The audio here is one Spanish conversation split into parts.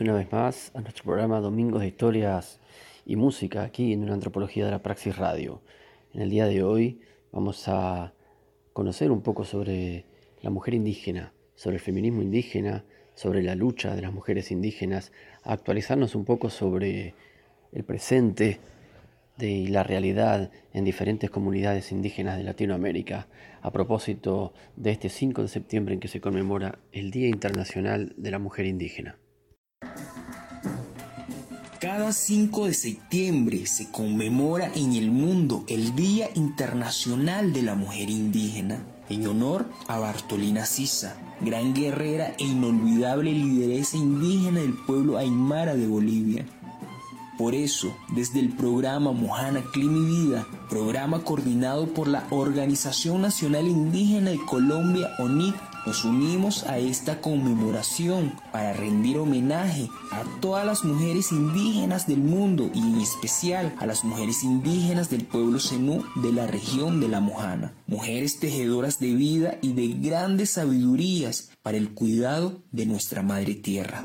Y una vez más a nuestro programa Domingos de Historias y Música aquí en una antropología de la Praxis Radio. En el día de hoy vamos a conocer un poco sobre la mujer indígena, sobre el feminismo indígena, sobre la lucha de las mujeres indígenas, a actualizarnos un poco sobre el presente de la realidad en diferentes comunidades indígenas de Latinoamérica a propósito de este 5 de septiembre en que se conmemora el Día Internacional de la Mujer Indígena. Cada 5 de septiembre se conmemora en el mundo el Día Internacional de la Mujer Indígena, en honor a Bartolina Sisa, gran guerrera e inolvidable lideresa indígena del pueblo aymara de Bolivia. Por eso, desde el programa Mojana Clima y Vida, programa coordinado por la Organización Nacional Indígena de Colombia, ONIC, nos unimos a esta conmemoración para rendir homenaje a todas las mujeres indígenas del mundo y en especial a las mujeres indígenas del pueblo Zenú de la región de la Mojana, mujeres tejedoras de vida y de grandes sabidurías para el cuidado de nuestra madre tierra.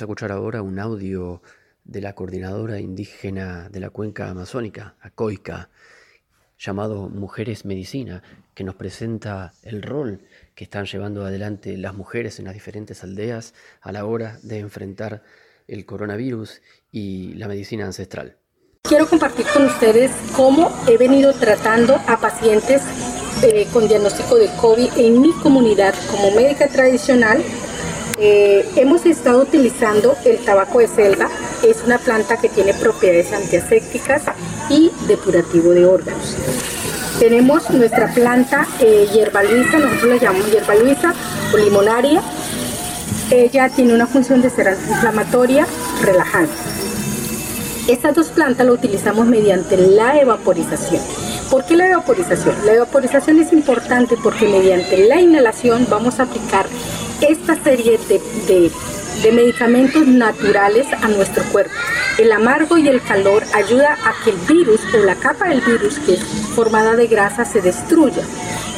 Vamos a escuchar ahora un audio de la coordinadora indígena de la cuenca amazónica, ACOICA, llamado Mujeres Medicina, que nos presenta el rol que están llevando adelante las mujeres en las diferentes aldeas a la hora de enfrentar el coronavirus y la medicina ancestral. Quiero compartir con ustedes cómo he venido tratando a pacientes eh, con diagnóstico de COVID en mi comunidad como médica tradicional eh, hemos estado utilizando el tabaco de selva, es una planta que tiene propiedades antiasépticas y depurativo de órganos. Tenemos nuestra planta eh, hierba luisa, nosotros la llamamos hierba luisa o limonaria. Ella tiene una función de ser antiinflamatoria, relajante. Estas dos plantas las utilizamos mediante la evaporización. ¿Por qué la evaporización? La evaporización es importante porque mediante la inhalación vamos a aplicar esta serie de, medicamentos naturales a nuestro cuerpo. El amargo y el calor ayuda a que el virus o la capa del virus, que es formada de grasa, se destruya.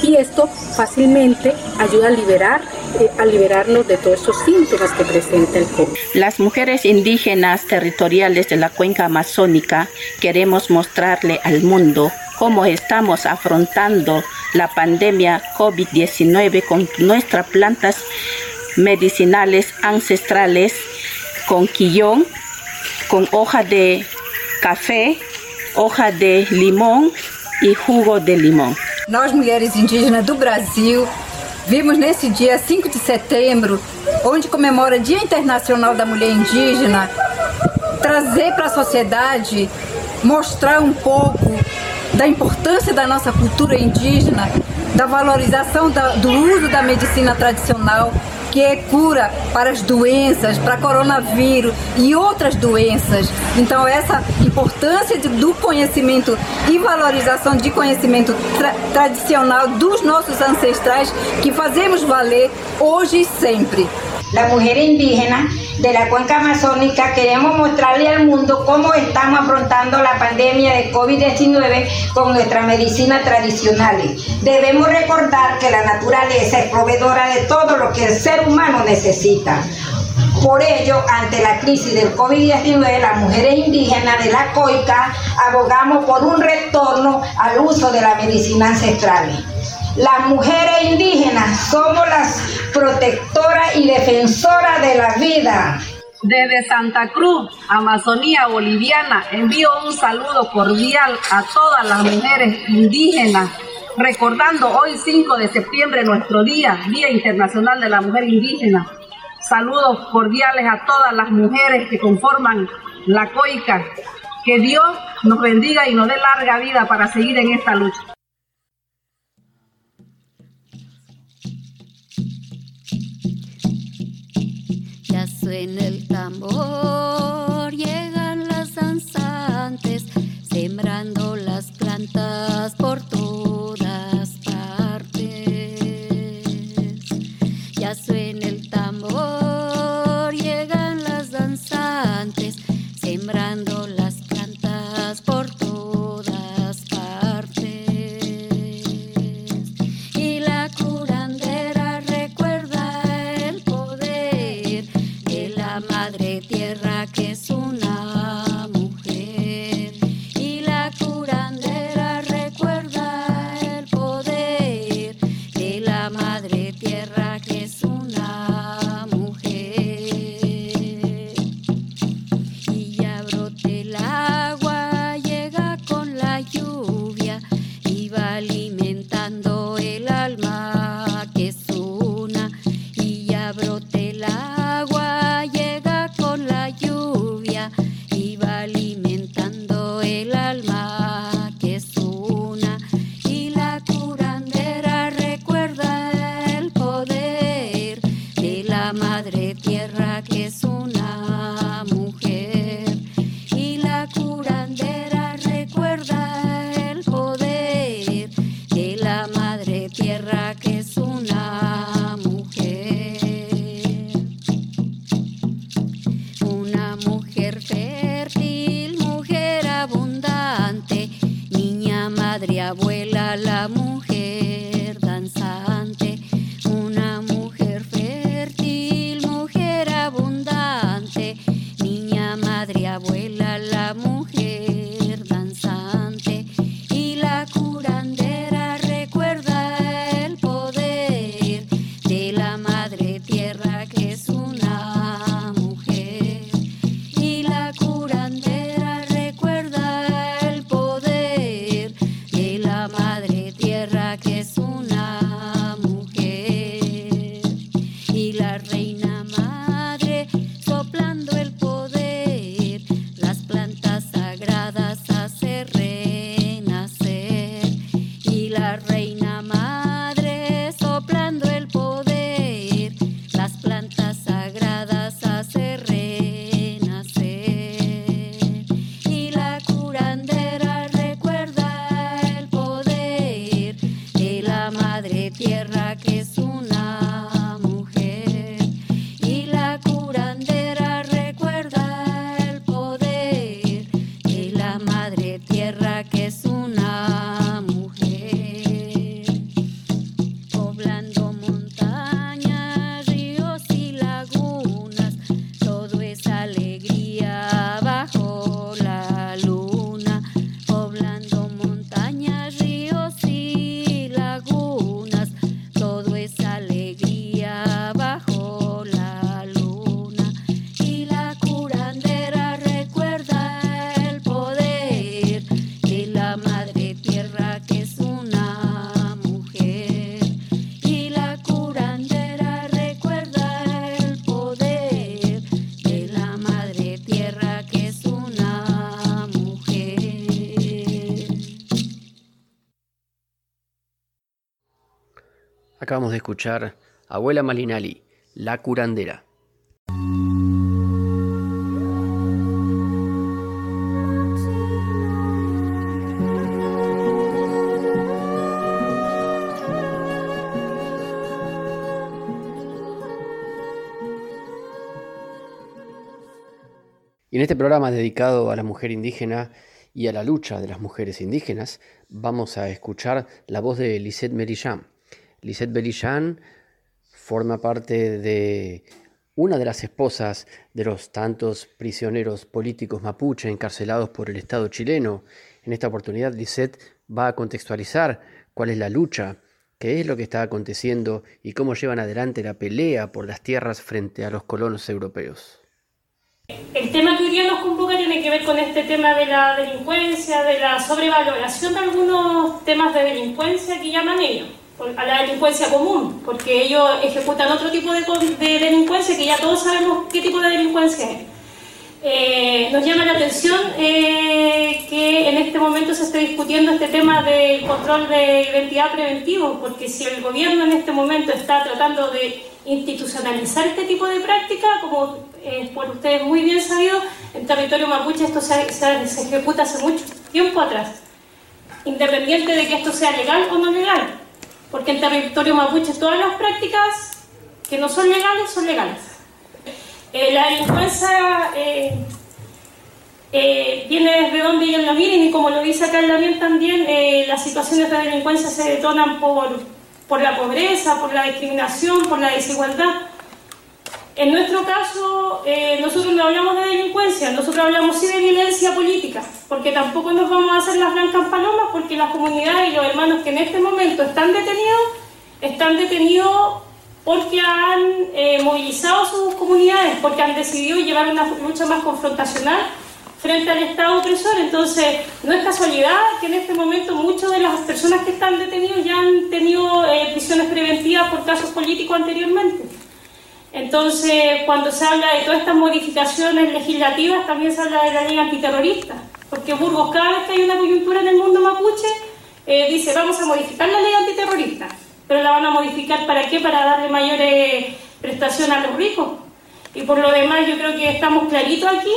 Y esto fácilmente ayuda a liberar eh, a liberarnos de todos esos síntomas que presenta el COVID. Las mujeres indígenas territoriales de la cuenca amazónica queremos mostrarle al mundo cómo estamos afrontando la pandemia COVID-19 con nuestras plantas medicinales ancestrales, con quillón, con hoja de café, hoja de limão e jugo de limão. Nós, mulheres indígenas do Brasil, vimos nesse dia 5 de setembro, onde comemora o Dia Internacional da Mulher Indígena, trazer para a sociedade, mostrar um pouco da importância da nossa cultura indígena, da valorização da, do uso da medicina tradicional, que é cura para as doenças, para coronavírus e outras doenças. Então, essa importância de, do conhecimento e valorização de conhecimento tra tradicional dos nossos ancestrais que fazemos valer hoje e sempre. La mujer indígena de la cuenca amazónica queremos mostrarle al mundo cómo estamos afrontando la pandemia de COVID-19 con nuestra medicina tradicional. Debemos recordar que la naturaleza es proveedora de todo lo que el ser humano necesita. Por ello, ante la crisis del COVID-19, las mujeres indígenas de la COICA abogamos por un retorno al uso de la medicina ancestral. Las mujeres indígenas somos las protectoras y defensoras de la vida. Desde Santa Cruz, Amazonía Boliviana, envío un saludo cordial a todas las mujeres indígenas, recordando hoy 5 de septiembre nuestro día, Día Internacional de la Mujer Indígena. Saludos cordiales a todas las mujeres que conforman la COICA. Que Dios nos bendiga y nos dé larga vida para seguir en esta lucha. En el tambor, llegan las danzantes, sembrando las plantas por todas Acabamos de escuchar Abuela Malinali, La Curandera. Y en este programa dedicado a la mujer indígena y a la lucha de las mujeres indígenas, vamos a escuchar la voz de Lisette Merillán. Lisette Merillán forma parte de una de las esposas de los tantos prisioneros políticos mapuche encarcelados por el Estado chileno. En esta oportunidad, Lisette va a contextualizar cuál es la lucha, qué es lo que está aconteciendo y cómo llevan adelante la pelea por las tierras frente a los colonos europeos. El tema que hoy día nos convoca tiene que ver con este tema de la delincuencia, de la sobrevaloración de algunos temas de delincuencia que llaman ellos, a la delincuencia común, porque ellos ejecutan otro tipo de, delincuencia que ya todos sabemos qué tipo de delincuencia es. Eh, nos llama la atención eh, que en este momento se esté discutiendo este tema del control de identidad preventivo, porque si el gobierno en este momento está tratando de institucionalizar este tipo de práctica, como eh, por ustedes muy bien sabido, en territorio mapuche esto se ejecuta hace mucho tiempo atrás, independiente de que esto sea legal o no legal, porque en territorio mapuche todas las prácticas que no son legales son legales. Eh, la delincuencia eh, eh, viene desde donde ellos la miren y como lo dice acá el Damián también, eh, las situaciones de delincuencia se detonan por, por la pobreza, por la discriminación, por la desigualdad. En nuestro caso, eh, nosotros no hablamos de delincuencia, nosotros hablamos sí de violencia política, porque tampoco nos vamos a hacer las blancas palomas, porque las comunidades y los hermanos que en este momento están detenidos, están detenidos porque han eh, movilizado sus comunidades, porque han decidido llevar una lucha más confrontacional frente al Estado opresor. Entonces, no es casualidad que en este momento muchas de las personas que están detenidos ya han tenido eh, prisiones preventivas por casos políticos anteriormente. Entonces, cuando se habla de todas estas modificaciones legislativas, también se habla de la ley antiterrorista, porque Burgos cada vez que hay una coyuntura en el mundo mapuche, eh, dice vamos a modificar la ley antiterrorista, pero la van a modificar para qué? Para darle mayores prestaciones a los ricos. Y por lo demás, yo creo que estamos claritos aquí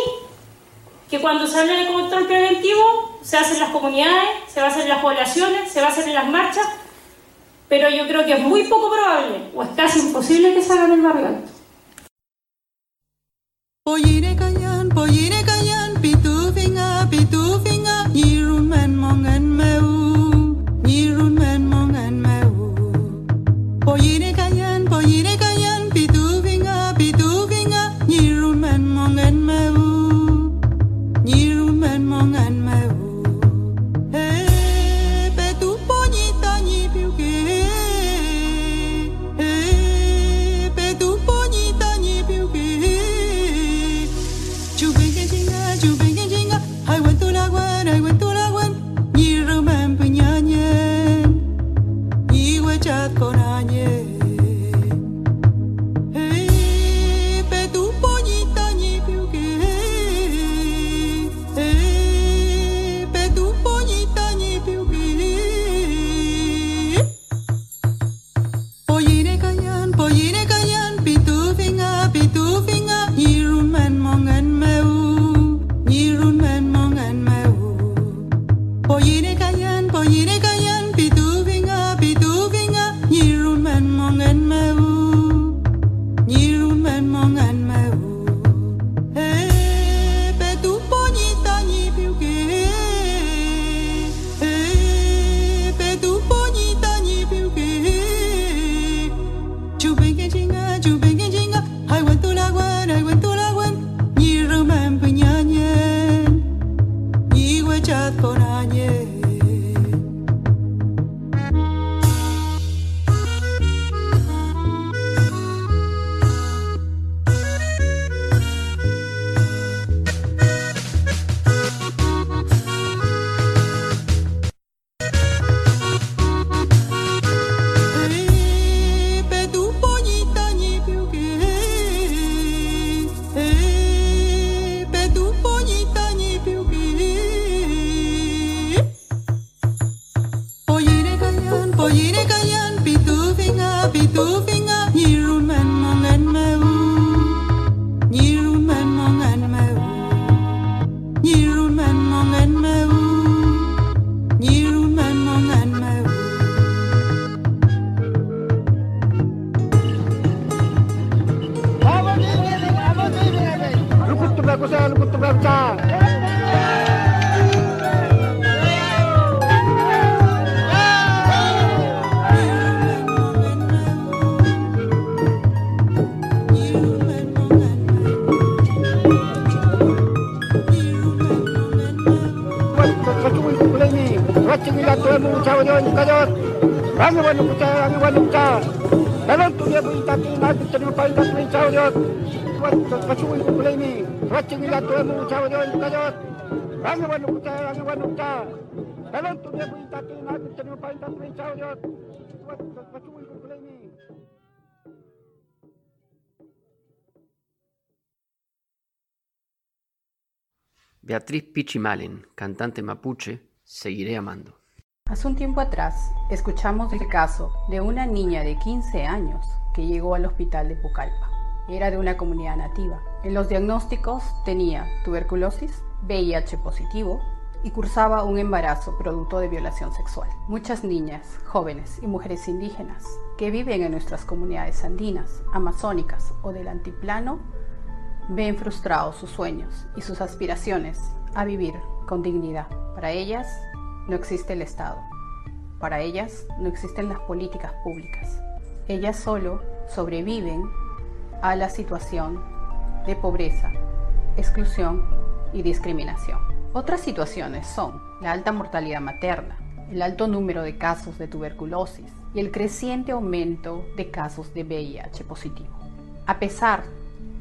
que cuando se habla de control preventivo, se hace en las comunidades, se va a hacer en las poblaciones, se va a hacer en las marchas, pero yo creo que es muy poco probable, o es casi imposible que en el barrio alto. čat po ráně. Beatriz Pichimalen, cantante mapuche, Seguiré amando. Hace un tiempo atrás escuchamos el caso de una niña de 15 años que llegó al hospital de Pucallpa. Era de una comunidad nativa. En los diagnósticos tenía tuberculosis, VIH positivo y cursaba un embarazo producto de violación sexual. Muchas niñas, jóvenes y mujeres indígenas que viven en nuestras comunidades andinas, amazónicas o del antiplano ven frustrados sus sueños y sus aspiraciones a vivir con dignidad. Para ellas no existe el Estado. Para ellas no existen las políticas públicas. Ellas solo sobreviven a la situación de pobreza, exclusión y discriminación. Otras situaciones son la alta mortalidad materna, el alto número de casos de tuberculosis y el creciente aumento de casos de VIH positivo. A pesar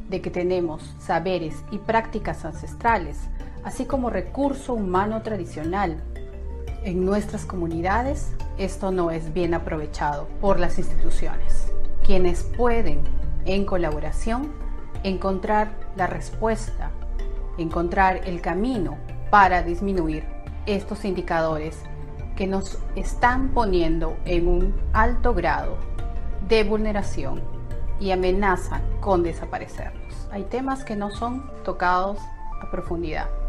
de que tenemos saberes y prácticas ancestrales, así como recurso humano tradicional en nuestras comunidades, esto no es bien aprovechado por las instituciones, quienes pueden, en colaboración, encontrar la respuesta, encontrar el camino para disminuir estos indicadores que nos están poniendo en un alto grado de vulneración y amenazan con desaparecernos. Hay temas que no son tocados a profundidad.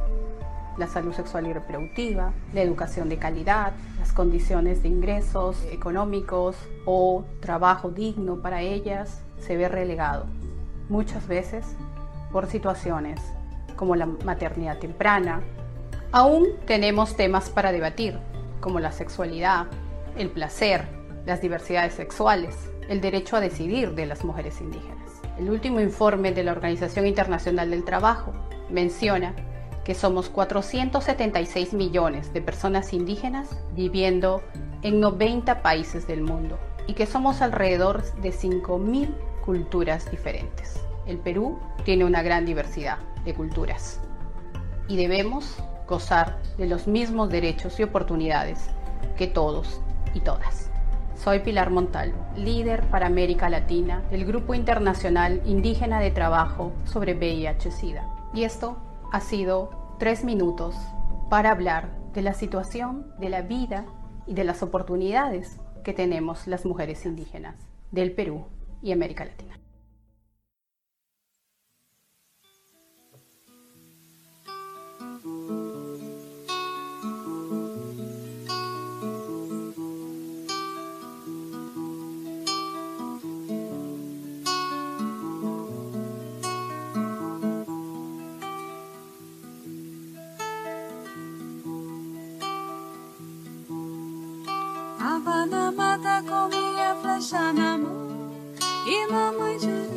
La salud sexual y reproductiva, la educación de calidad, las condiciones de ingresos económicos o trabajo digno para ellas se ve relegado muchas veces por situaciones como la maternidad temprana. Aún tenemos temas para debatir como la sexualidad, el placer, las diversidades sexuales, el derecho a decidir de las mujeres indígenas. El último informe de la Organización Internacional del Trabajo menciona que somos 476 millones de personas indígenas viviendo en 90 países del mundo y que somos alrededor de 5.000 culturas diferentes. El Perú tiene una gran diversidad de culturas y debemos gozar de los mismos derechos y oportunidades que todos y todas. Soy Pilar Montalvo, líder para América Latina del Grupo Internacional Indígena de Trabajo sobre VIH-Sida. Y esto ha sido tres minutos para hablar de la situación, de la vida y de las oportunidades que tenemos las mujeres indígenas del Perú y América Latina. Com minha flecha na mão. E mamãe Jurema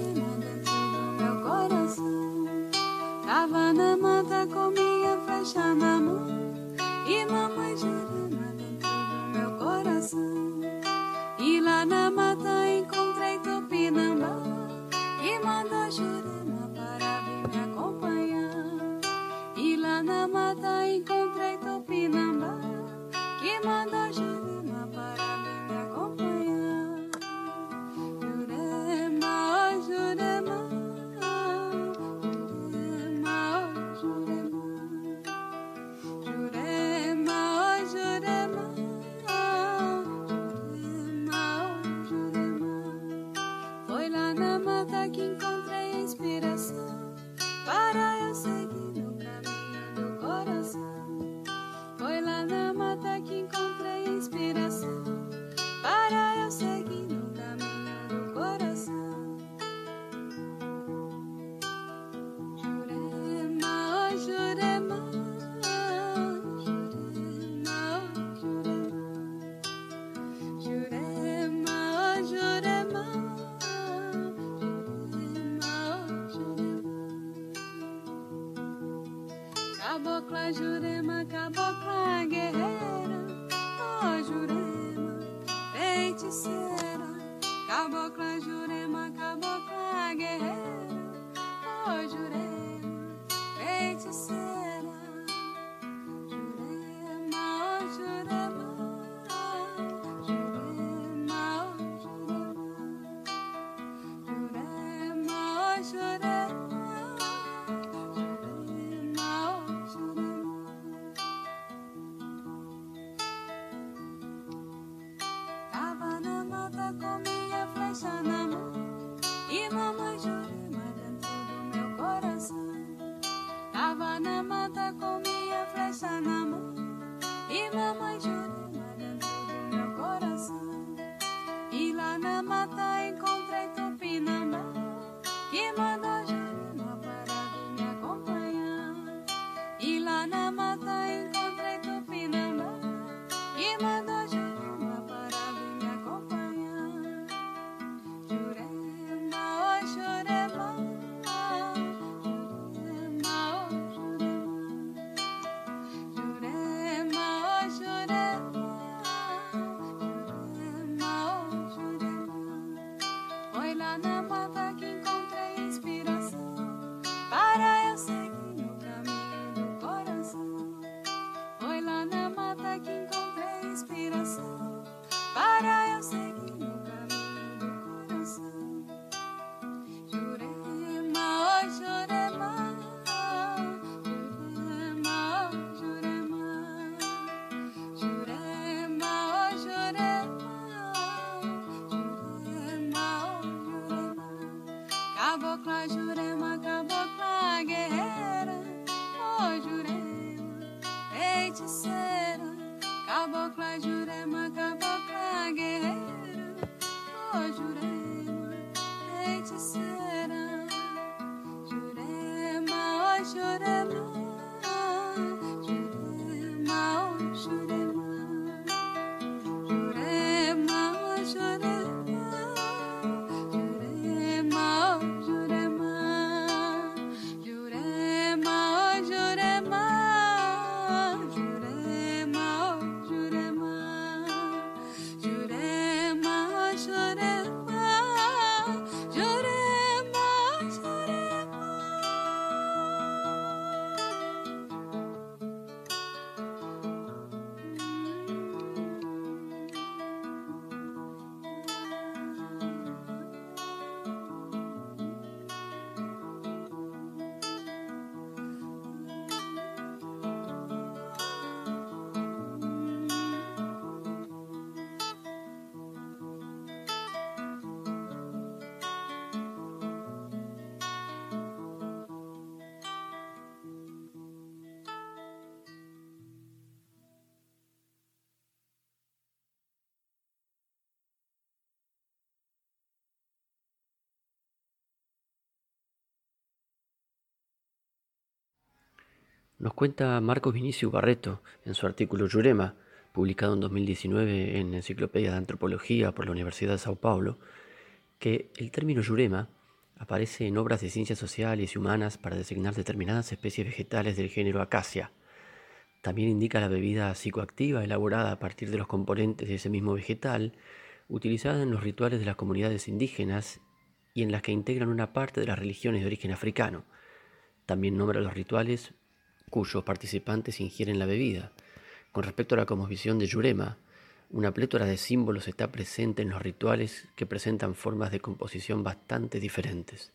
Nos cuenta Marcos Vinicio Barreto en su artículo Yurema publicado en 2019 en Enciclopedia de Antropología por la Universidad de Sao Paulo, que el término yurema aparece en obras de ciencias sociales y humanas para designar determinadas especies vegetales del género Acacia. También indica la bebida psicoactiva elaborada a partir de los componentes de ese mismo vegetal, utilizada en los rituales de las comunidades indígenas y en las que integran una parte de las religiones de origen africano. También nombra los rituales cuyos participantes ingieren la bebida. Con respecto a la cosmovisión de Yurema, una plétora de símbolos está presente en los rituales que presentan formas de composición bastante diferentes.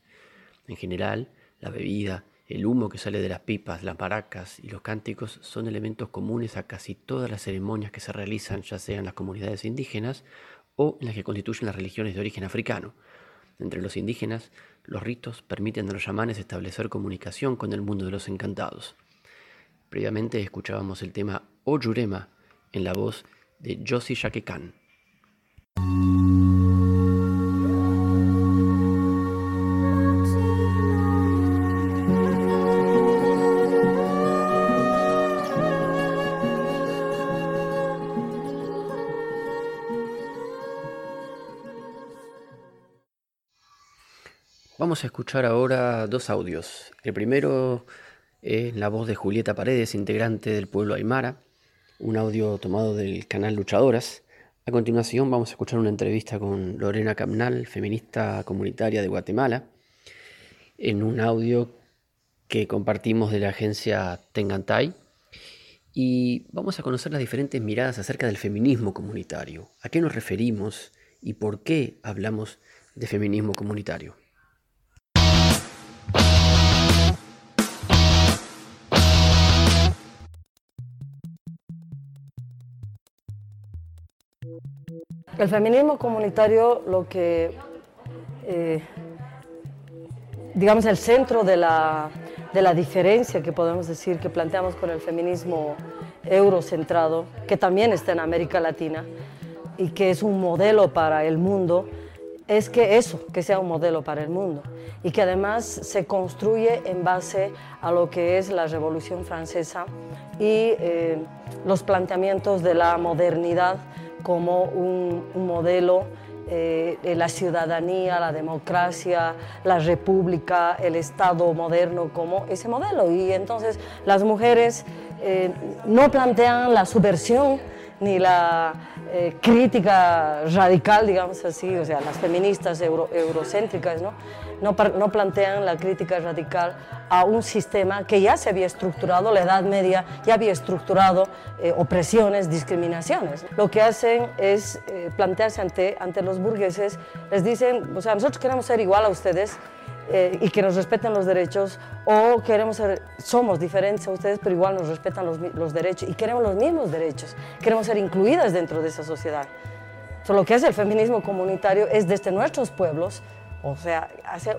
En general, la bebida, el humo que sale de las pipas, las maracas y los cánticos son elementos comunes a casi todas las ceremonias que se realizan, ya sea en las comunidades indígenas o en las que constituyen las religiones de origen africano. Entre los indígenas, los ritos permiten a los chamanes establecer comunicación con el mundo de los encantados. Previamente escuchábamos el tema Oyurema en la voz de Josie Khan. Vamos a escuchar ahora dos audios. El primero es la voz de Julieta Paredes, integrante del pueblo Aymara, un audio tomado del canal Luchadoras. A continuación vamos a escuchar una entrevista con Lorena Camnal, feminista comunitaria de Guatemala, en un audio que compartimos de la agencia Tengantay. Y vamos a conocer las diferentes miradas acerca del feminismo comunitario. ¿A qué nos referimos y por qué hablamos de feminismo comunitario? El feminismo comunitario, lo que, eh, digamos, el centro de la, de la diferencia que podemos decir que planteamos con el feminismo eurocentrado, que también está en América Latina y que es un modelo para el mundo, es que eso, que sea un modelo para el mundo y que además se construye en base a lo que es la Revolución Francesa y eh, los planteamientos de la modernidad como un, modelo eh, de la ciudadanía, la democracia, la república, el Estado moderno como ese modelo. Y entonces las mujeres eh, no plantean la subversión ni la eh, crítica radical, digamos así, o sea, las feministas eurocéntricas, ¿no? No, no, plantean la crítica radical a un sistema que ya se había estructurado, la Edad Media ya había estructurado eh, opresiones, discriminaciones. Lo que hacen es eh, plantearse ante, ante los burgueses, les dicen, o sea, nosotros queremos ser igual a ustedes, eh, y que nos respeten los derechos o queremos ser, somos diferentes a ustedes pero igual nos respetan los, los derechos y queremos los mismos derechos, queremos ser incluidas dentro de esa sociedad. So, lo que es el feminismo comunitario es desde nuestros pueblos, o sea,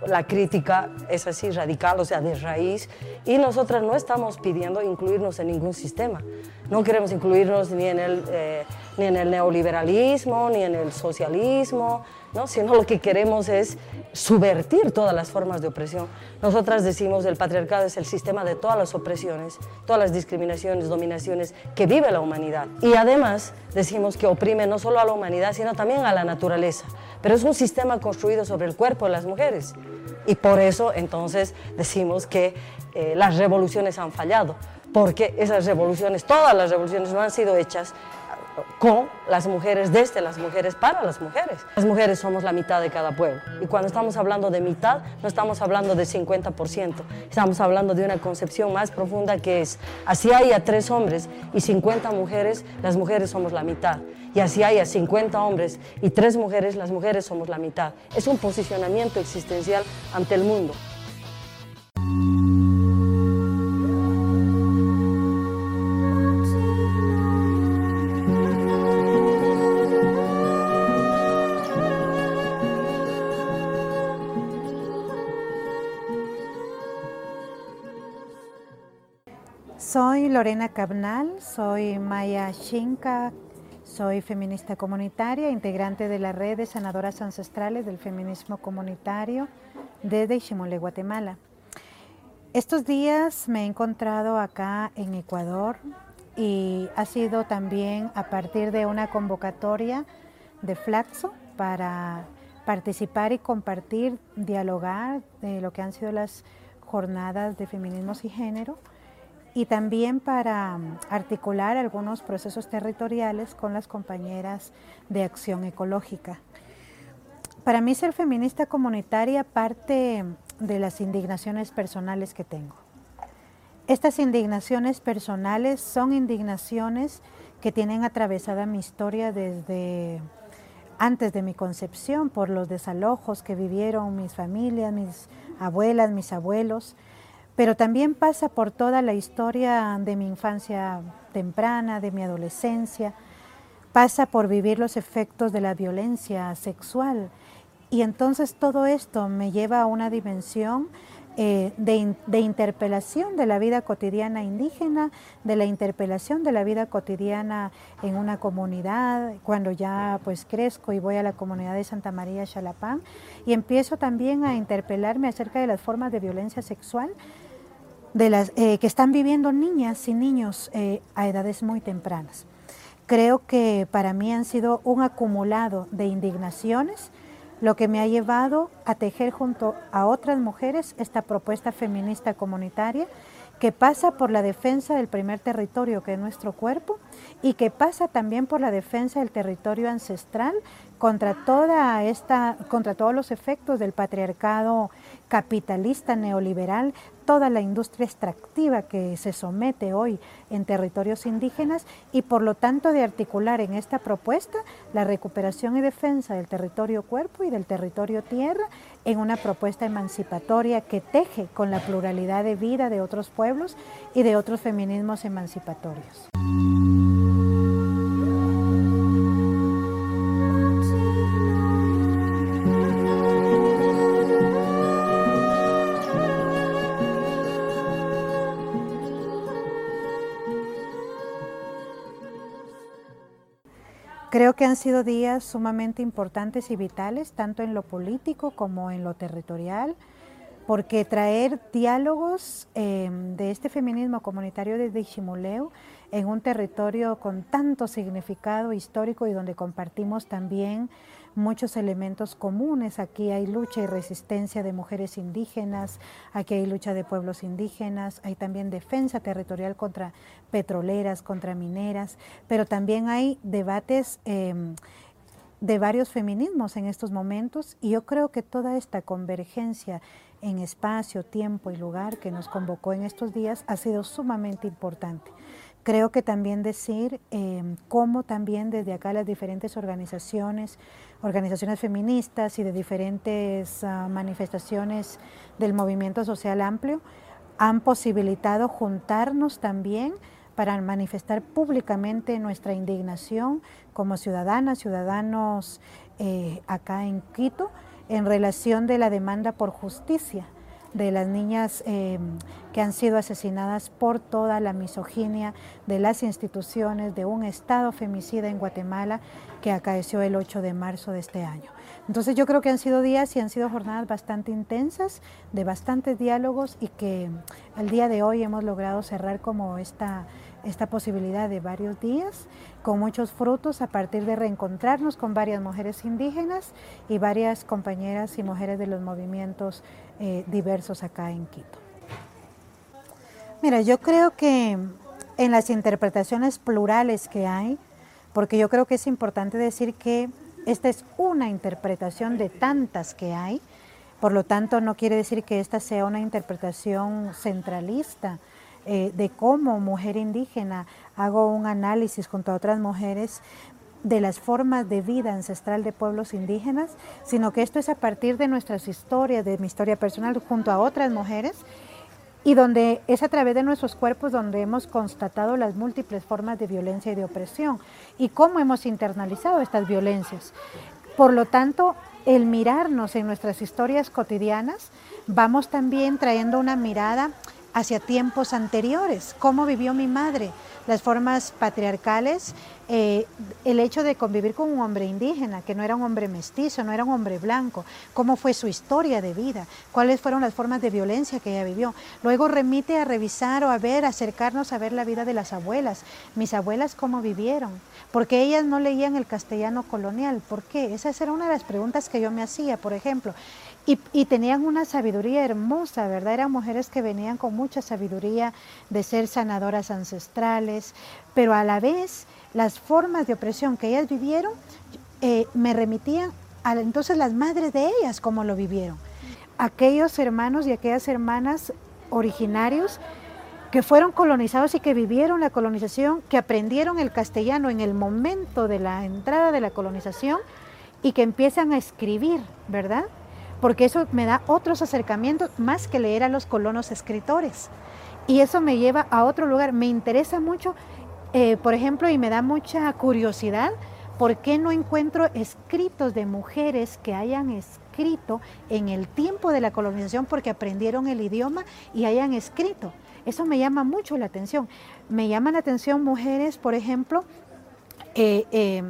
la crítica es así radical, o sea, de raíz, y nosotras no estamos pidiendo incluirnos en ningún sistema. No queremos incluirnos ni en el, eh, ni en el neoliberalismo, ni en el socialismo, ¿no? sino lo que queremos es subvertir todas las formas de opresión. Nosotras decimos el patriarcado es el sistema de todas las opresiones, todas las discriminaciones, dominaciones que vive la humanidad. Y además decimos que oprime no solo a la humanidad, sino también a la naturaleza. Pero es un sistema construido sobre el cuerpo de las mujeres. Y por eso entonces decimos que eh, las revoluciones han fallado, porque esas revoluciones, todas las revoluciones no han sido hechas con las mujeres, desde las mujeres, para las mujeres. Las mujeres somos la mitad de cada pueblo. Y cuando estamos hablando de mitad, no estamos hablando de 50%, estamos hablando de una concepción más profunda que es, así haya tres hombres y 50 mujeres, las mujeres somos la mitad. Y así haya 50 hombres y tres mujeres, las mujeres somos la mitad. Es un posicionamiento existencial ante el mundo. Soy Lorena Cabnal, soy Maya Shinka, soy feminista comunitaria, integrante de la red de sanadoras ancestrales del feminismo comunitario desde Iximole, Guatemala. Estos días me he encontrado acá en Ecuador y ha sido también a partir de una convocatoria de Flaxo para participar y compartir, dialogar de lo que han sido las jornadas de feminismos y género y también para mm, articular algunos procesos territoriales con las compañeras de acción ecológica. Para mí ser feminista comunitaria parte de las indignaciones personales que tengo. Estas indignaciones personales son indignaciones que tienen atravesada mi historia desde antes de mi concepción, por los desalojos que vivieron mis familias, mis abuelas, mis abuelos, pero también pasa por toda la historia de mi infancia temprana, de mi adolescencia, pasa por vivir los efectos de la violencia sexual. Y entonces todo esto me lleva a una dimensión eh, de, interpelación de la vida cotidiana indígena, de la interpelación de la vida cotidiana en una comunidad, cuando ya pues crezco y voy a la comunidad de Santa María Xalapán, y empiezo también a interpelarme acerca de las formas de violencia sexual de las, eh, que están viviendo niñas y niños eh, a edades muy tempranas. Creo que para mí han sido un acumulado de indignaciones, lo que me ha llevado a tejer junto a otras mujeres esta propuesta feminista comunitaria que pasa por la defensa del primer territorio que es nuestro cuerpo y que pasa también por la defensa del territorio ancestral contra toda esta contra todos los efectos del patriarcado capitalista neoliberal, toda la industria extractiva que se somete hoy en territorios indígenas y por lo tanto de articular en esta propuesta la recuperación y defensa del territorio cuerpo y del territorio tierra en una propuesta emancipatoria que teje con la pluralidad de vida de otros pueblos y de otros feminismos emancipatorios. Creo que han sido días sumamente importantes y vitales, tanto en lo político como en lo territorial, porque traer diálogos em, de este feminismo comunitario desde Iximuleu en un territorio con tanto significado histórico y donde compartimos también muchos elementos comunes. Aquí hay lucha y resistencia de mujeres indígenas, aquí hay lucha de pueblos indígenas, hay también defensa territorial contra petroleras, contra mineras, pero también hay debates em, de varios feminismos en estos momentos y yo creo que toda esta convergencia en espacio, tiempo y lugar que nos convocó en estos días ha sido sumamente importante. Creo que también decir em, cómo también desde acá las diferentes organizaciones, organizaciones feministas y de diferentes ah, manifestaciones del movimiento social amplio han posibilitado juntarnos también para manifestar públicamente nuestra indignación como ciudadanas, ciudadanos eh, acá en Quito, en relación de la demanda por justicia de las niñas eh, que han sido asesinadas por toda la misoginia de las instituciones de un Estado femicida en Guatemala que acaeció el 8 de marzo de este año. Entonces yo creo que han sido días y han sido jornadas bastante intensas, de bastantes diálogos y que el día de hoy hemos logrado cerrar como esta esta posibilidad de varios días con muchos frutos a partir de reencontrarnos con varias mujeres indígenas y varias compañeras y mujeres de los movimientos eh, diversos acá en Quito. Mira, yo creo que en las interpretaciones plurales que hay, porque yo creo que es importante decir que esta es una interpretación de tantas que hay, por lo tanto no quiere decir que esta sea una interpretación centralista, eh, de cómo mujer indígena hago un análisis junto a otras mujeres de las formas de vida ancestral de pueblos indígenas, sino que esto es a partir de nuestras historias, de mi historia personal junto a otras mujeres, y donde es a través de nuestros cuerpos donde hemos constatado las múltiples formas de violencia y de opresión y cómo hemos internalizado estas violencias. Por lo tanto, el mirarnos en nuestras historias cotidianas, vamos también trayendo una mirada hacia tiempos anteriores, cómo vivió mi madre, las formas patriarcales, eh, el hecho de convivir con un hombre indígena, que no era un hombre mestizo, no era un hombre blanco, cómo fue su historia de vida, cuáles fueron las formas de violencia que ella vivió. Luego remite a revisar o a ver, acercarnos a ver la vida de las abuelas, mis abuelas cómo vivieron, porque ellas no leían el castellano colonial, ¿por qué? Esa era una de las preguntas que yo me hacía, por ejemplo. Y, tenían una sabiduría hermosa, ¿verdad? Eran mujeres que venían con mucha sabiduría de ser sanadoras ancestrales, pero a la vez las formas de opresión que ellas vivieron eh, me remitían a entonces las madres de ellas, cómo lo vivieron. Aquellos hermanos y aquellas hermanas originarios que fueron colonizados y que vivieron la colonización, que aprendieron el castellano en el momento de la entrada de la colonización y que empiezan a escribir, ¿verdad? Porque eso me da otros acercamientos más que leer a los colonos escritores. Y eso me lleva a otro lugar. Me interesa mucho, eh, por ejemplo, y me da mucha curiosidad, ¿por qué no encuentro escritos de mujeres que hayan escrito en el tiempo de la colonización porque aprendieron el idioma y hayan escrito? Eso me llama mucho la atención. Me llaman la atención mujeres, por ejemplo, eh, eh,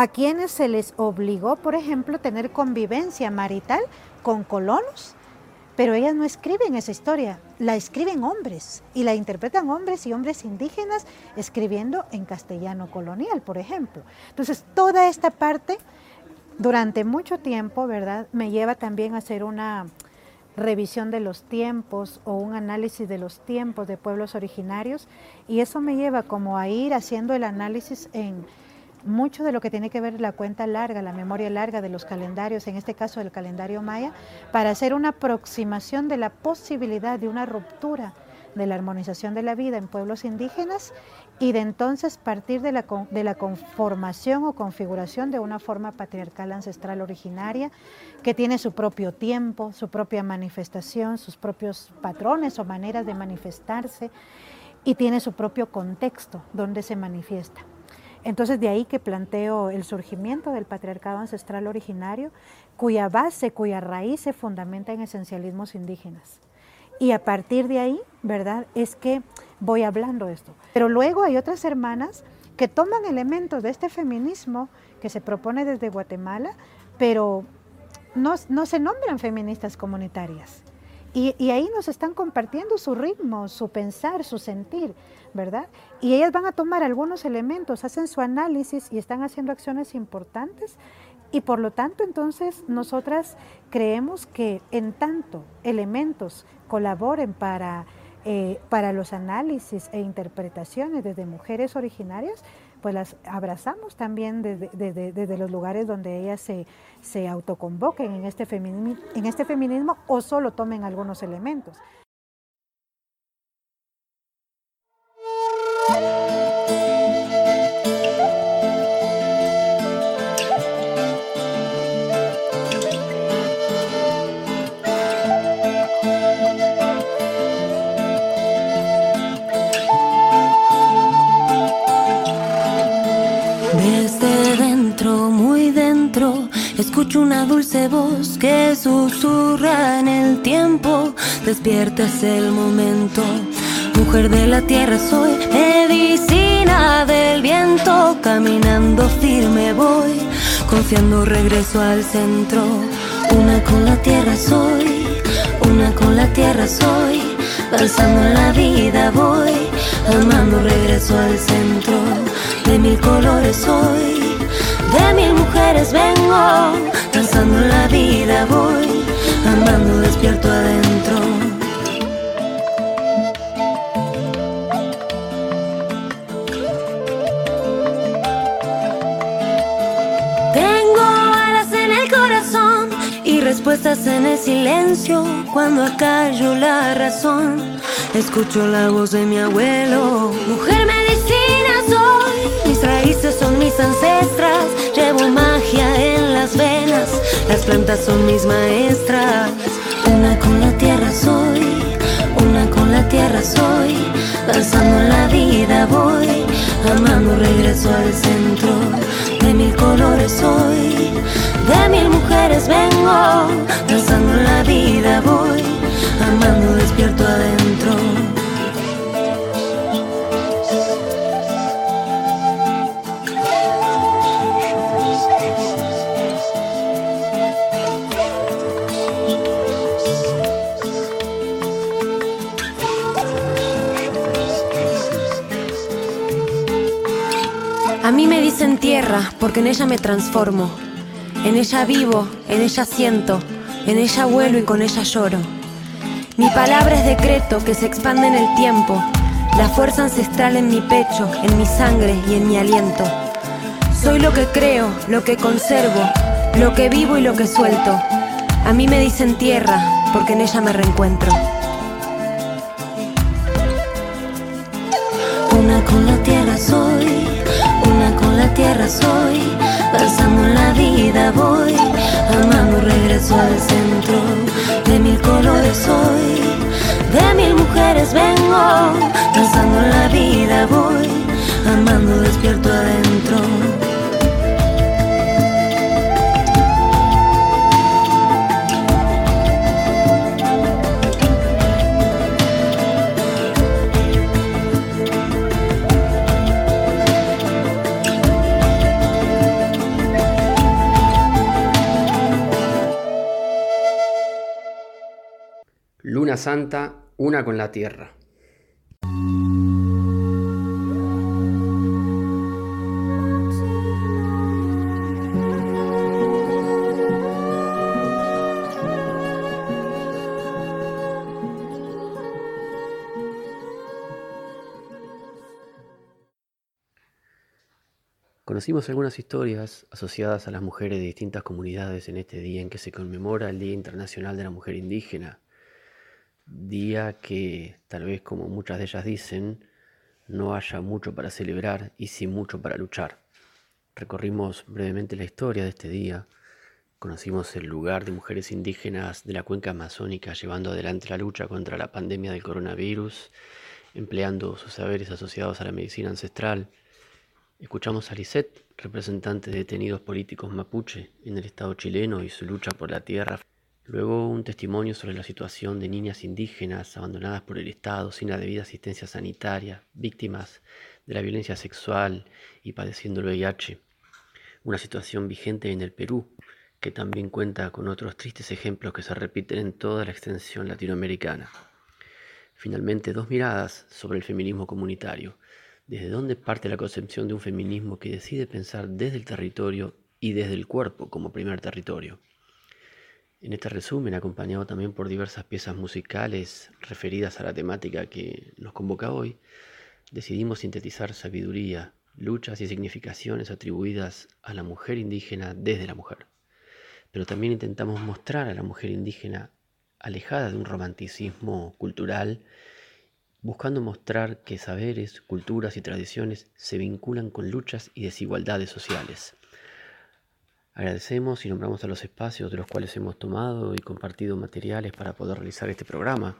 a quienes se les obligó, por ejemplo, tener convivencia marital con colonos, pero ellas no escriben esa historia, la escriben hombres y la interpretan hombres y hombres indígenas escribiendo en castellano colonial, por ejemplo. Entonces, toda esta parte, durante mucho tiempo, ¿verdad?, me lleva también a hacer una revisión de los tiempos o un análisis de los tiempos de pueblos originarios y eso me lleva como a ir haciendo el análisis en mucho de lo que tiene que ver la cuenta larga, la memoria larga de los calendarios, en este caso el calendario maya, para hacer una aproximación de la posibilidad de una ruptura de la armonización de la vida en pueblos indígenas y de entonces partir de la, de la conformación o configuración de una forma patriarcal ancestral originaria que tiene su propio tiempo, su propia manifestación, sus propios patrones o maneras de manifestarse y tiene su propio contexto donde se manifiesta. Entonces de ahí que planteo el surgimiento del patriarcado ancestral originario, cuya base, cuya raíz se fundamenta en esencialismos indígenas. Y a partir de ahí, ¿verdad? Es que voy hablando esto. Pero luego hay otras hermanas que toman elementos de este feminismo que se propone desde Guatemala, pero no, no se nombran feministas comunitarias. Y, ahí nos están compartiendo su ritmo, su pensar, su sentir, ¿verdad? Y ellas van a tomar algunos elementos, hacen su análisis y están haciendo acciones importantes. Y por lo tanto, entonces, nosotras creemos que en tanto elementos colaboren para, eh, para los análisis e interpretaciones desde mujeres originarias, pues las abrazamos también desde, desde, los lugares donde ellas se, se autoconvoquen en este, en este feminismo o solo tomen algunos elementos. Escucho una dulce voz que susurra en el tiempo. Despierta es el momento. Mujer de la tierra soy, medicina del viento, caminando firme voy, confiando regreso al centro. Una con la tierra soy, una con la tierra soy, danzando en la vida voy, amando regreso al centro. De mil colores soy, de mil mujeres vengo, danzando la vida voy, amando despierto adentro. Tengo alas en el corazón y respuestas en el silencio cuando acallo la razón. Escucho la voz de mi abuelo. Mujer mis raíces son mis ancestras. Llevo magia en las venas, las plantas son mis maestras. Una con la tierra soy, una con la tierra soy. Danzando la vida voy, amando regreso al centro. De mil colores soy, de mil mujeres vengo. Danzando la vida voy, amando despierto adentro. Porque en ella me transformo. En ella vivo, en ella siento, en ella vuelo y con ella lloro. Mi palabra es decreto que se expande en el tiempo, la fuerza ancestral en mi pecho, en mi sangre y en mi aliento. Soy lo que creo, lo que conservo, lo que vivo y lo que suelto. A mí me dicen tierra porque en ella me reencuentro. Una con la tierra soy, danzando en la vida voy, amando regreso al centro, de mil colores soy, de mil mujeres vengo, danzando la vida voy, amando despierto adentro. Santa, una con la tierra. Conocimos algunas historias asociadas a las mujeres de distintas comunidades en este día en que se conmemora el Día Internacional de la Mujer Indígena, día que tal vez como muchas de ellas dicen, no haya mucho para celebrar y sí mucho para luchar. Recorrimos brevemente la historia de este día, conocimos el lugar de mujeres indígenas de la cuenca amazónica llevando adelante la lucha contra la pandemia del coronavirus, empleando sus saberes asociados a la medicina ancestral. Escuchamos a Lisette, representante de detenidos políticos mapuche en el Estado chileno y su lucha por la tierra Luego un testimonio sobre la situación de niñas indígenas abandonadas por el Estado sin la debida asistencia sanitaria, víctimas de la violencia sexual y padeciendo el VIH. Una situación vigente en el Perú, que también cuenta con otros tristes ejemplos que se repiten en toda la extensión latinoamericana. Finalmente, dos miradas sobre el feminismo comunitario. ¿Desde dónde parte la concepción de un feminismo que decide pensar desde el territorio y desde el cuerpo como primer territorio? En este resumen, acompañado también por diversas piezas musicales referidas a la temática que nos convoca hoy, decidimos sintetizar sabiduría, luchas y significaciones atribuidas a la mujer indígena desde la mujer. Pero también intentamos mostrar a la mujer indígena alejada de un romanticismo cultural, buscando mostrar que saberes, culturas y tradiciones se vinculan con luchas y desigualdades sociales Agradecemos y nombramos a los espacios de los cuales hemos tomado y compartido materiales para poder realizar este programa.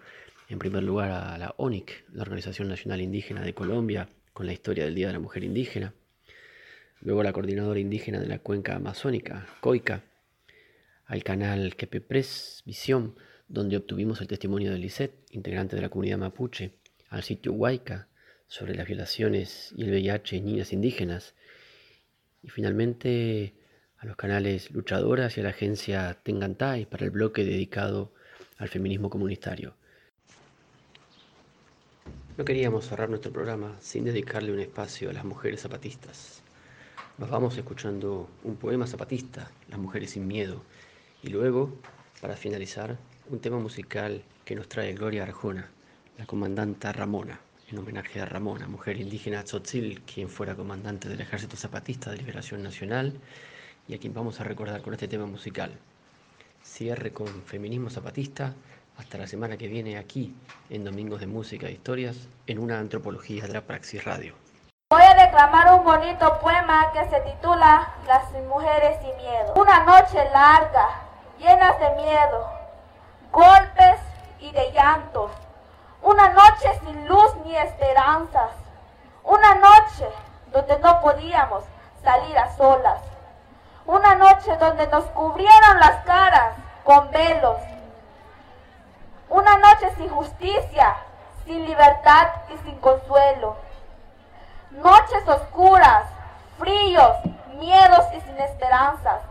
En primer lugar a la ONIC, la Organización Nacional Indígena de Colombia, con la historia del Día de la Mujer Indígena. Luego a la Coordinadora Indígena de la Cuenca Amazónica, COICA. Al canal Quepepres Visión, donde obtuvimos el testimonio de Lisette, integrante de la comunidad mapuche. Al sitio Huayca, sobre las violaciones y el VIH en niñas indígenas. Y finalmente a los canales Luchadoras y a la agencia Tengantai para el bloque dedicado al feminismo comunitario. No queríamos cerrar nuestro programa sin dedicarle un espacio a las mujeres zapatistas. Nos vamos escuchando un poema zapatista, Las mujeres sin miedo, y luego, para finalizar, un tema musical que nos trae Gloria Arjona, la comandanta Ramona, en homenaje a Ramona, mujer indígena tzotzil, quien fuera comandante del Ejército Zapatista de Liberación Nacional y a quien vamos a recordar con este tema musical. Cierre con Feminismo Zapatista. Hasta la semana que viene aquí en Domingos de Música e Historias en una antropología de la Praxis Radio. Voy a declamar un bonito poema que se titula Las mujeres sin miedo. Una noche larga, llenas de miedo, golpes y de llantos. Una noche sin luz ni esperanzas. Una noche donde no podíamos salir a solas. Una noche donde nos cubrieron las caras con velos. Una noche sin justicia, sin libertad y sin consuelo. Noches oscuras, fríos, miedos y sin esperanzas.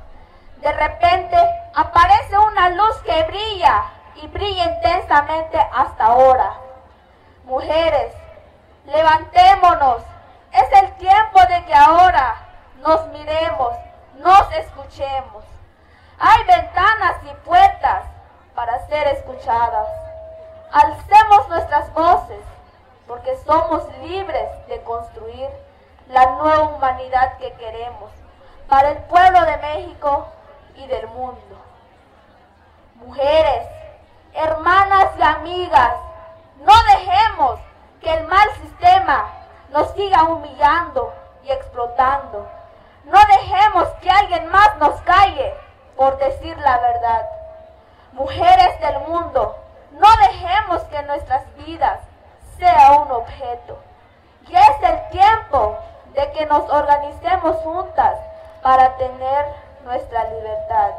De repente aparece una luz que brilla y brilla intensamente hasta ahora. Mujeres, levantémonos, Es el tiempo de que ahora nos miremos, nos escuchemos. Hay ventanas y puertas para ser escuchadas. Alcemos nuestras voces porque somos libres de construir la nueva humanidad que queremos para el pueblo de México y del mundo. Mujeres, hermanas y amigas, no dejemos que el mal sistema nos siga humillando y explotando. No dejemos que alguien más nos calle por decir la verdad. Mujeres del mundo, no dejemos que nuestras vidas sea un objeto. Y es el tiempo de que nos organicemos juntas para tener nuestra libertad.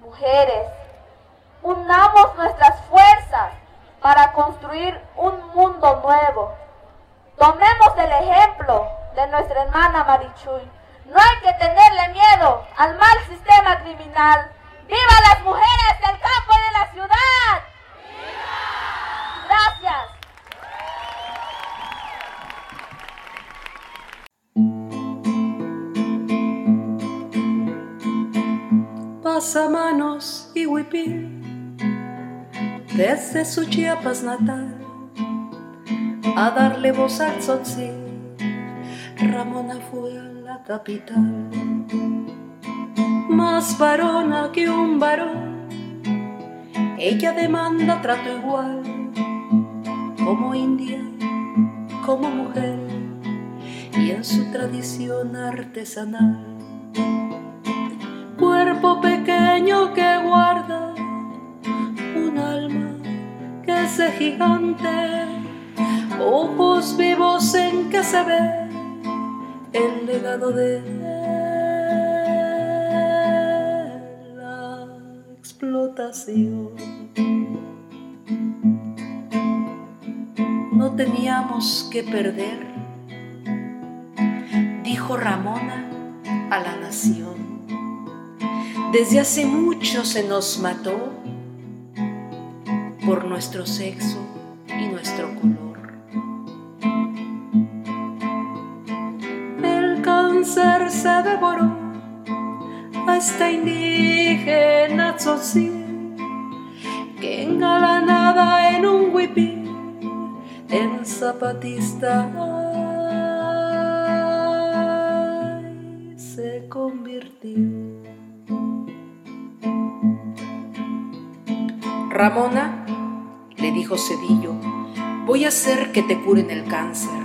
Mujeres, unamos nuestras fuerzas para construir un mundo nuevo. Tomemos el ejemplo de nuestra hermana Marichuy. No hay que tenerle miedo al mal sistema criminal. ¡Viva las mujeres del campo y de la ciudad! Gracias. Pasamanos y huipil desde su Chiapas natal a darle voz al tzotzil. Ramona fue capital, más varona que un varón. Ella demanda trato igual, como india, como mujer, y en su tradición artesanal. Cuerpo pequeño que guarda un alma que es gigante, ojos vivos en que se ve el legado de la explotación. No teníamos que perder, dijo Ramona a la nación. Desde hace mucho se nos mató por nuestro sexo y nuestro color. Cáncer se devoró a esta indígena tzotzil que engalanada en un huipil en zapatista se convirtió. Ramona, le dijo Cedillo, voy a hacer que te curen el cáncer.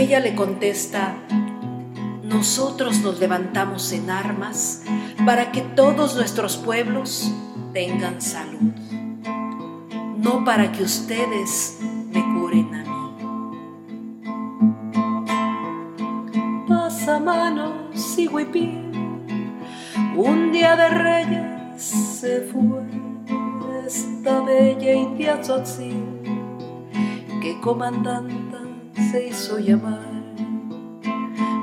Ella le contesta, nosotros nos levantamos en armas para que todos nuestros pueblos tengan salud, no para que ustedes me curen a mí. Pasamanos y huipil, un día de reyes se fue esta bella india tzotzil que comandanta se hizo llamar.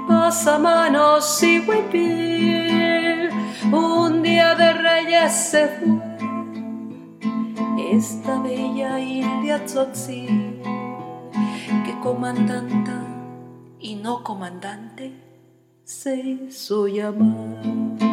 Pasamanos y huipil, un día de reyes se fue esta bella india tzotzil que comandanta y no comandante se hizo llamar.